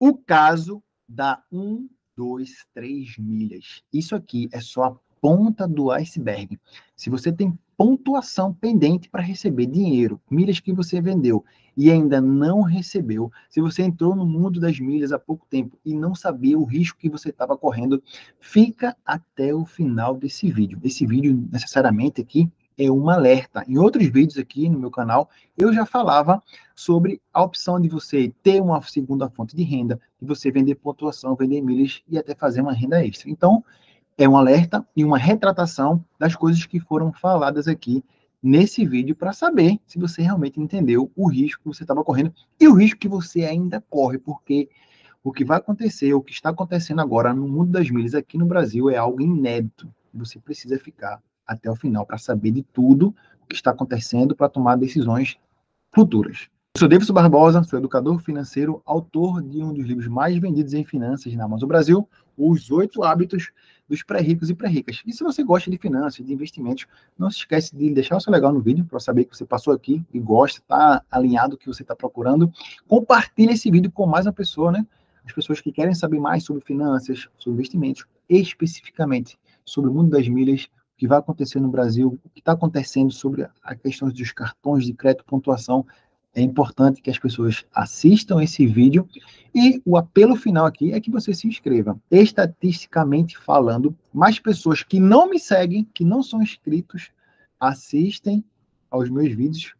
O caso da 1, 2, 3 milhas. Isso aqui é só a ponta do iceberg. Se você tem pontuação pendente para receber dinheiro, milhas que você vendeu e ainda não recebeu, se você entrou no mundo das milhas há pouco tempo e não sabia o risco que você estava correndo, fica até o final desse vídeo. Esse vídeo, necessariamente aqui, é um alerta. Em outros vídeos aqui no meu canal, eu já falava sobre a opção de você ter uma segunda fonte de renda, de você vender pontuação, vender milhas e até fazer uma renda extra. Então, é um alerta e uma retratação das coisas que foram faladas aqui nesse vídeo para saber se você realmente entendeu o risco que você estava correndo e o risco que você ainda corre, porque o que vai acontecer, o que está acontecendo agora no mundo das milhas aqui no Brasil é algo inédito. Você precisa ficar até o final para saber de tudo o que está acontecendo para tomar decisões futuras. Eu sou Davidson Barbosa, sou educador financeiro, autor de um dos livros mais vendidos em finanças na Amazon Brasil, Os Oito Hábitos dos Pré-Ricos e Pré-Ricas. E se você gosta de finanças, de investimentos, não se esquece de deixar o seu legal no vídeo para saber que você passou aqui e gosta, está alinhado o que você está procurando. Compartilhe esse vídeo com mais uma pessoa, né? As pessoas que querem saber mais sobre finanças, sobre investimentos, especificamente sobre o mundo das milhas, que vai acontecer no Brasil, o que está acontecendo sobre a questão dos cartões de crédito, pontuação, é importante que as pessoas assistam esse vídeo e o apelo final aqui é que você se inscreva. Estatisticamente falando, mais pessoas que não me seguem, que não são inscritos, assistem aos meus vídeos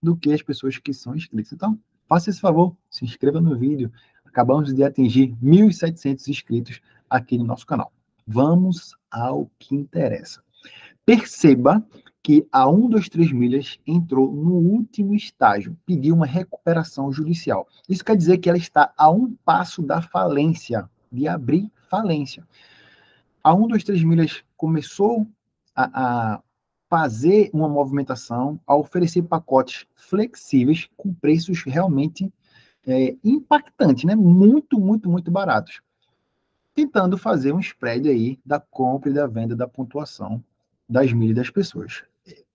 do que as pessoas que são inscritas. Então, faça esse favor, se inscreva no vídeo. Acabamos de atingir 1.700 inscritos aqui no nosso canal. Vamos ao que interessa. Perceba que a 123 milhas entrou no último estágio, pediu uma recuperação judicial. Isso quer dizer que ela está a um passo da falência, de abrir falência. A 123 milhas começou a, a fazer uma movimentação, a oferecer pacotes flexíveis com preços realmente é, impactantes, né? muito, muito, muito baratos. Tentando fazer um spread aí da compra e da venda da pontuação das milhas das pessoas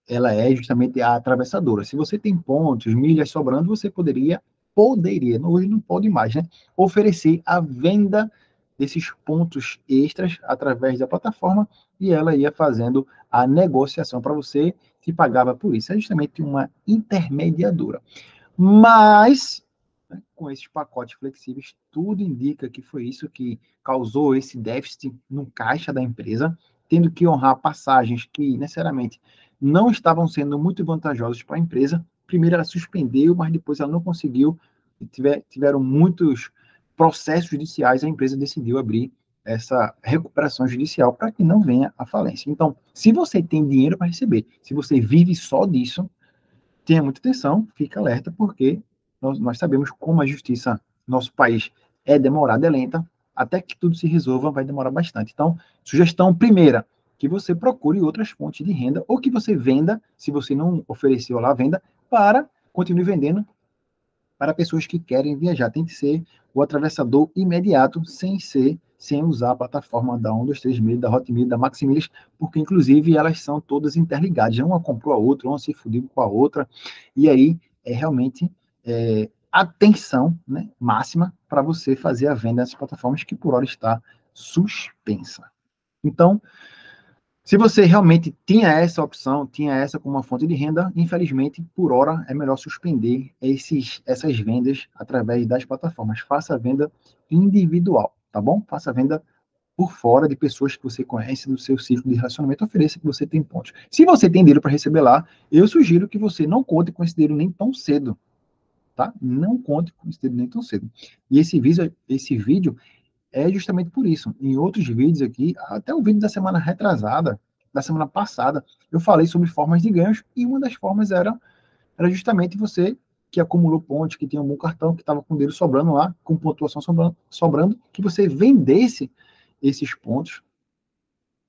ela é justamente a atravessadora. Se você tem pontos, milhas sobrando, você poderia, poderia, hoje não pode mais, né? Oferecer a venda desses pontos extras através da plataforma e ela ia fazendo a negociação para você que pagava por isso. É justamente uma intermediadora. Mas, né, com esses pacotes flexíveis, tudo indica que foi isso que causou esse déficit no caixa da empresa, tendo que honrar passagens que necessariamente não estavam sendo muito vantajosos para a empresa. Primeiro ela suspendeu, mas depois ela não conseguiu. Tiver, tiveram muitos processos judiciais, a empresa decidiu abrir essa recuperação judicial para que não venha a falência. Então, se você tem dinheiro para receber, se você vive só disso, tenha muita atenção, fica alerta, porque nós, nós sabemos como a justiça nosso país é demorada, é lenta, até que tudo se resolva vai demorar bastante. Então, sugestão primeira, que você procure outras fontes de renda ou que você venda, se você não ofereceu lá venda, para continue vendendo para pessoas que querem viajar. Tem que ser o atravessador imediato, sem ser, sem usar a plataforma da 1, 2, 3 milhas, da Hotmilha, da Maximilhas, porque inclusive elas são todas interligadas. Uma comprou a outra, uma se fudiu com a outra, e aí é realmente é, atenção né, máxima para você fazer a venda nessas plataformas que por hora está suspensa. Então, se você realmente tinha essa opção, tinha essa como uma fonte de renda, infelizmente, por hora, é melhor suspender esses, essas vendas através das plataformas. Faça a venda individual, tá bom? Faça a venda por fora de pessoas que você conhece, do seu ciclo de relacionamento, ofereça que você tem pontos. Se você tem dinheiro para receber lá, eu sugiro que você não conte com esse dinheiro nem tão cedo, tá? Não conte com esse dinheiro nem tão cedo. E esse vídeo, esse vídeo é justamente por isso. Em outros vídeos aqui, até o vídeo da semana retrasada, da semana passada, eu falei sobre formas de ganhos e uma das formas era, era justamente você que acumulou pontos, que tinha um bom cartão, que estava com dinheiro sobrando lá, com pontuação sobrando, sobrando, que você vendesse esses pontos,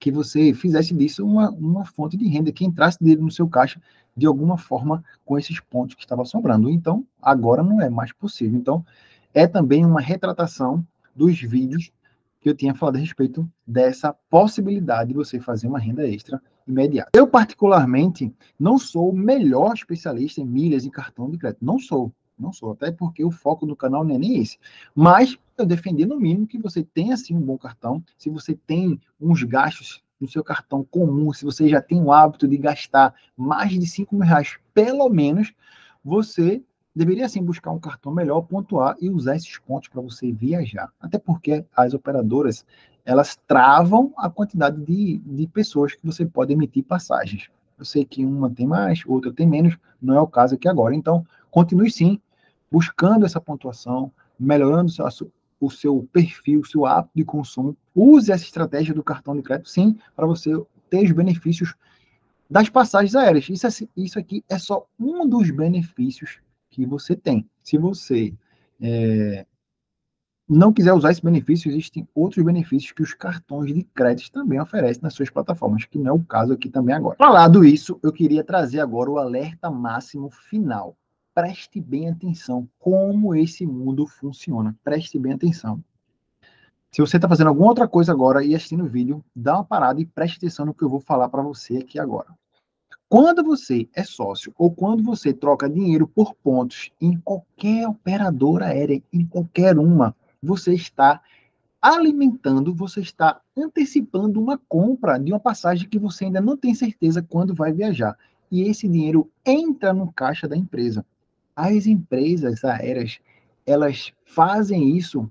que você fizesse disso uma, uma fonte de renda, que entrasse dinheiro no seu caixa de alguma forma com esses pontos que estavam sobrando. Então, agora não é mais possível. Então, é também uma retratação dos vídeos que eu tinha falado a respeito dessa possibilidade de você fazer uma renda extra imediata. Eu, particularmente, não sou o melhor especialista em milhas e cartão de crédito. Não sou. Não sou, até porque o foco do canal não é nem esse. Mas eu defendi no mínimo que você tenha assim um bom cartão. Se você tem uns gastos no seu cartão comum, se você já tem o hábito de gastar mais de 5 mil reais, pelo menos, você deveria sim buscar um cartão melhor, pontuar e usar esses pontos para você viajar. Até porque as operadoras elas travam a quantidade de, de pessoas que você pode emitir passagens. Eu sei que uma tem mais, outra tem menos, não é o caso aqui agora. Então, continue sim buscando essa pontuação, melhorando o seu, perfil, o seu hábito de consumo. Use essa estratégia do cartão de crédito, sim, para você ter os benefícios das passagens aéreas. Isso, é, isso aqui é só um dos benefícios que você tem. Se você é, não quiser usar esse benefício, existem outros benefícios que os cartões de crédito também oferecem nas suas plataformas, que não é o caso aqui também agora. Falado isso, eu queria trazer agora o alerta máximo final. Preste bem atenção como esse mundo funciona. Preste bem atenção. Se você está fazendo alguma outra coisa agora e assistindo o vídeo, dá uma parada e preste atenção no que eu vou falar para você aqui agora. Quando você é sócio ou quando você troca dinheiro por pontos em qualquer operadora aérea, em qualquer uma, você está alimentando, você está antecipando uma compra de uma passagem que você ainda não tem certeza quando vai viajar. E esse dinheiro entra no caixa da empresa. As empresas aéreas, elas fazem isso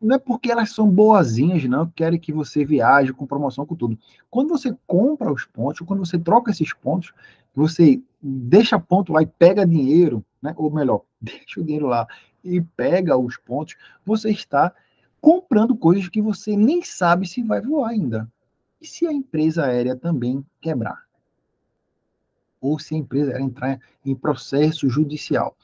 não é porque elas são boazinhas, não, querem que você viaje com promoção, com tudo. Quando você compra os pontos, quando você troca esses pontos, você deixa ponto lá e pega dinheiro, né? ou melhor, deixa o dinheiro lá e pega os pontos, você está comprando coisas que você nem sabe se vai voar ainda. E se a empresa aérea também quebrar? Ou se a empresa aérea entrar em processo judicial?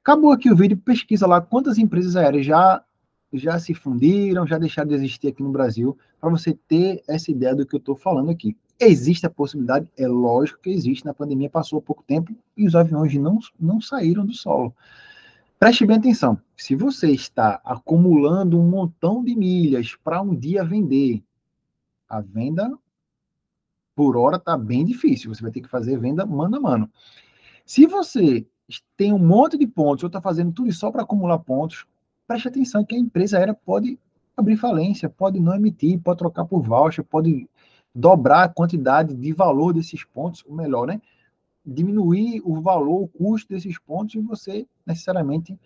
Acabou aqui o vídeo, pesquisa lá quantas empresas aéreas já já se fundiram, já deixaram de existir aqui no Brasil, para você ter essa ideia do que eu estou falando aqui. Existe a possibilidade? É lógico que existe. Na pandemia passou pouco tempo e os aviões não, não saíram do solo. Preste bem atenção. Se você está acumulando um montão de milhas para um dia vender, a venda por hora está bem difícil. Você vai ter que fazer venda mano a mano. Se você tem um monte de pontos, ou está fazendo tudo só para acumular pontos, preste atenção que a empresa aérea pode abrir falência, pode não emitir, pode trocar por voucher, pode dobrar a quantidade de valor desses pontos, ou melhor, né? Diminuir o valor, o custo desses pontos e você necessariamente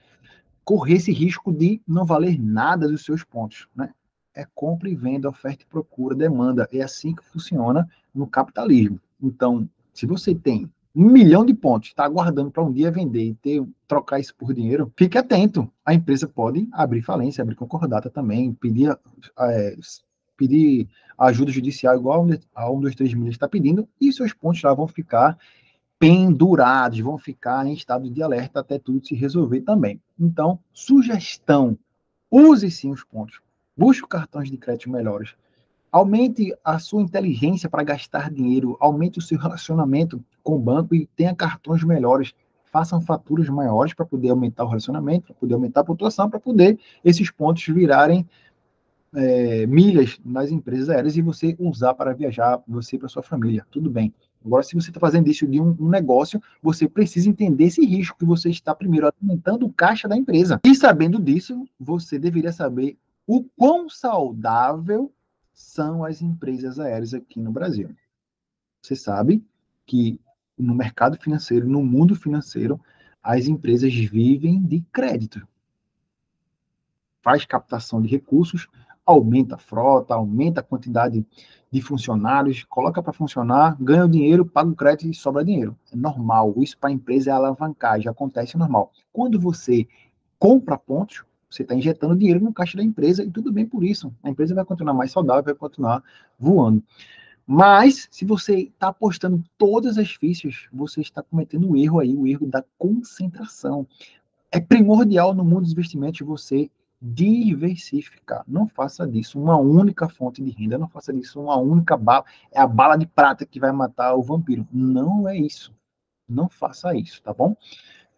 correr esse risco de não valer nada dos seus pontos, né? É compra e venda, oferta e procura, demanda. É assim que funciona no capitalismo. Então, se você tem um milhão de pontos, está aguardando para um dia vender e ter, trocar isso por dinheiro, fique atento. A empresa pode abrir falência, abrir concordata também, pedir, é, pedir ajuda judicial igual a um dos três milhas está pedindo, e seus pontos lá vão ficar pendurados, vão ficar em estado de alerta até tudo se resolver também. Então, sugestão, use sim os pontos. Busque cartões de crédito melhores. Aumente a sua inteligência para gastar dinheiro, aumente o seu relacionamento com o banco e tenha cartões melhores. Façam faturas maiores para poder aumentar o relacionamento, para poder aumentar a pontuação, para poder esses pontos virarem é, milhas nas empresas aéreas e você usar para viajar, você para sua família. Tudo bem. Agora, se você está fazendo isso de um, um, negócio, você precisa entender esse risco que você está primeiro aumentando o caixa da empresa. E sabendo disso, você deveria saber o quão saudável são as empresas aéreas aqui no Brasil. Você sabe que no mercado financeiro, no mundo financeiro, as empresas vivem de crédito. Faz captação de recursos, aumenta a frota, aumenta a quantidade de funcionários, coloca para funcionar, ganha o dinheiro, paga o crédito e sobra dinheiro. É normal. Isso para a empresa é alavancagem, acontece normal. Quando você compra pontos, você está injetando dinheiro no caixa da empresa e tudo bem por isso. A empresa vai continuar mais saudável, vai continuar voando. Mas, se você está apostando todas as fichas, você está cometendo o um erro aí, o erro da concentração. É primordial no mundo dos investimentos você diversificar. Não faça disso uma única fonte de renda, não faça disso uma única bala, é a bala de prata que vai matar o vampiro. Não é isso. Não faça isso, tá bom?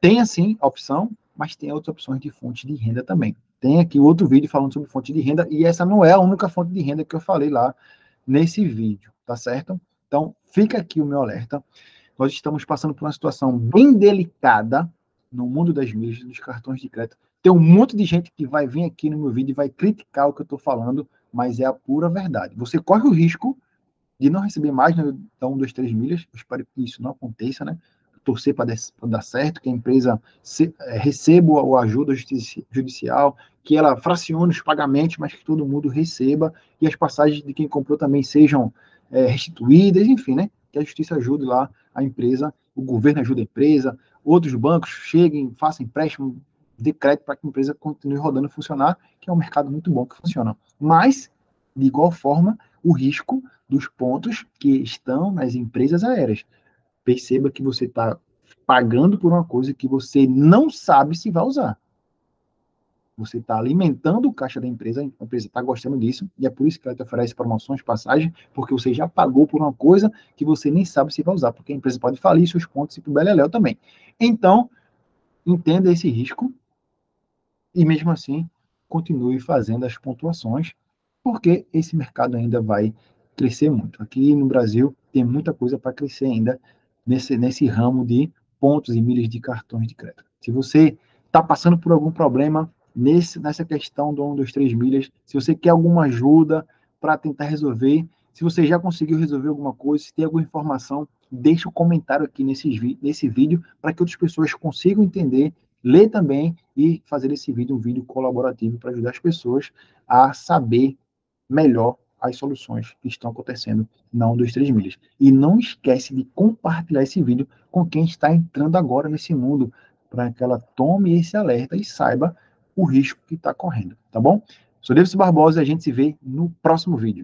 Tem assim a opção mas tem outras opções de fonte de renda também. Tem aqui outro vídeo falando sobre fonte de renda, e essa não é a única fonte de renda que eu falei lá nesse vídeo, tá certo? Então, fica aqui o meu alerta. Nós estamos passando por uma situação bem delicada, no mundo das milhas, dos cartões de crédito. Tem um monte de gente que vai vir aqui no meu vídeo e vai criticar o que eu estou falando, mas é a pura verdade. Você corre o risco de não receber mais da 1, 2, 3 milhas. Eu espero que isso não aconteça, né? Torcer para dar certo, que a empresa se, é, receba a ajuda judicial, que ela fracione os pagamentos, mas que todo mundo receba e as passagens de quem comprou também sejam é, restituídas, enfim, né? Que a justiça ajude lá a empresa, o governo ajude a empresa, outros bancos cheguem, façam empréstimo de crédito para que a empresa continue rodando e funcionar, que é um mercado muito bom que funciona. Mas, de igual forma, o risco dos pontos que estão nas empresas aéreas. Perceba que você está pagando por uma coisa que você não sabe se vai usar. Você está alimentando o caixa da empresa, a empresa está gostando disso, e é por isso que ela te oferece promoções, passagens, porque você já pagou por uma coisa que você nem sabe se vai usar, porque a empresa pode falir seus pontos e para o Beleléu também. Então, entenda esse risco, e mesmo assim, continue fazendo as pontuações, porque esse mercado ainda vai crescer muito. Aqui no Brasil tem muita coisa para crescer ainda nesse, nesse ramo de pontos e milhas de cartões de crédito. Se você está passando por algum problema nesse, nessa questão do 1, 2, 3 milhas, se você quer alguma ajuda para tentar resolver, se você já conseguiu resolver alguma coisa, se tem alguma informação, deixe um comentário aqui nesse, nesse vídeo para que outras pessoas consigam entender, ler também e fazer esse vídeo um vídeo colaborativo para ajudar as pessoas a saber melhor as soluções que estão acontecendo na 1, 2, 3 milhas. E não esquece de compartilhar esse vídeo com quem está entrando agora nesse mundo, para que ela tome esse alerta e saiba o risco que está correndo, tá bom? Sou Davidson Barbosa e a gente se vê no próximo vídeo.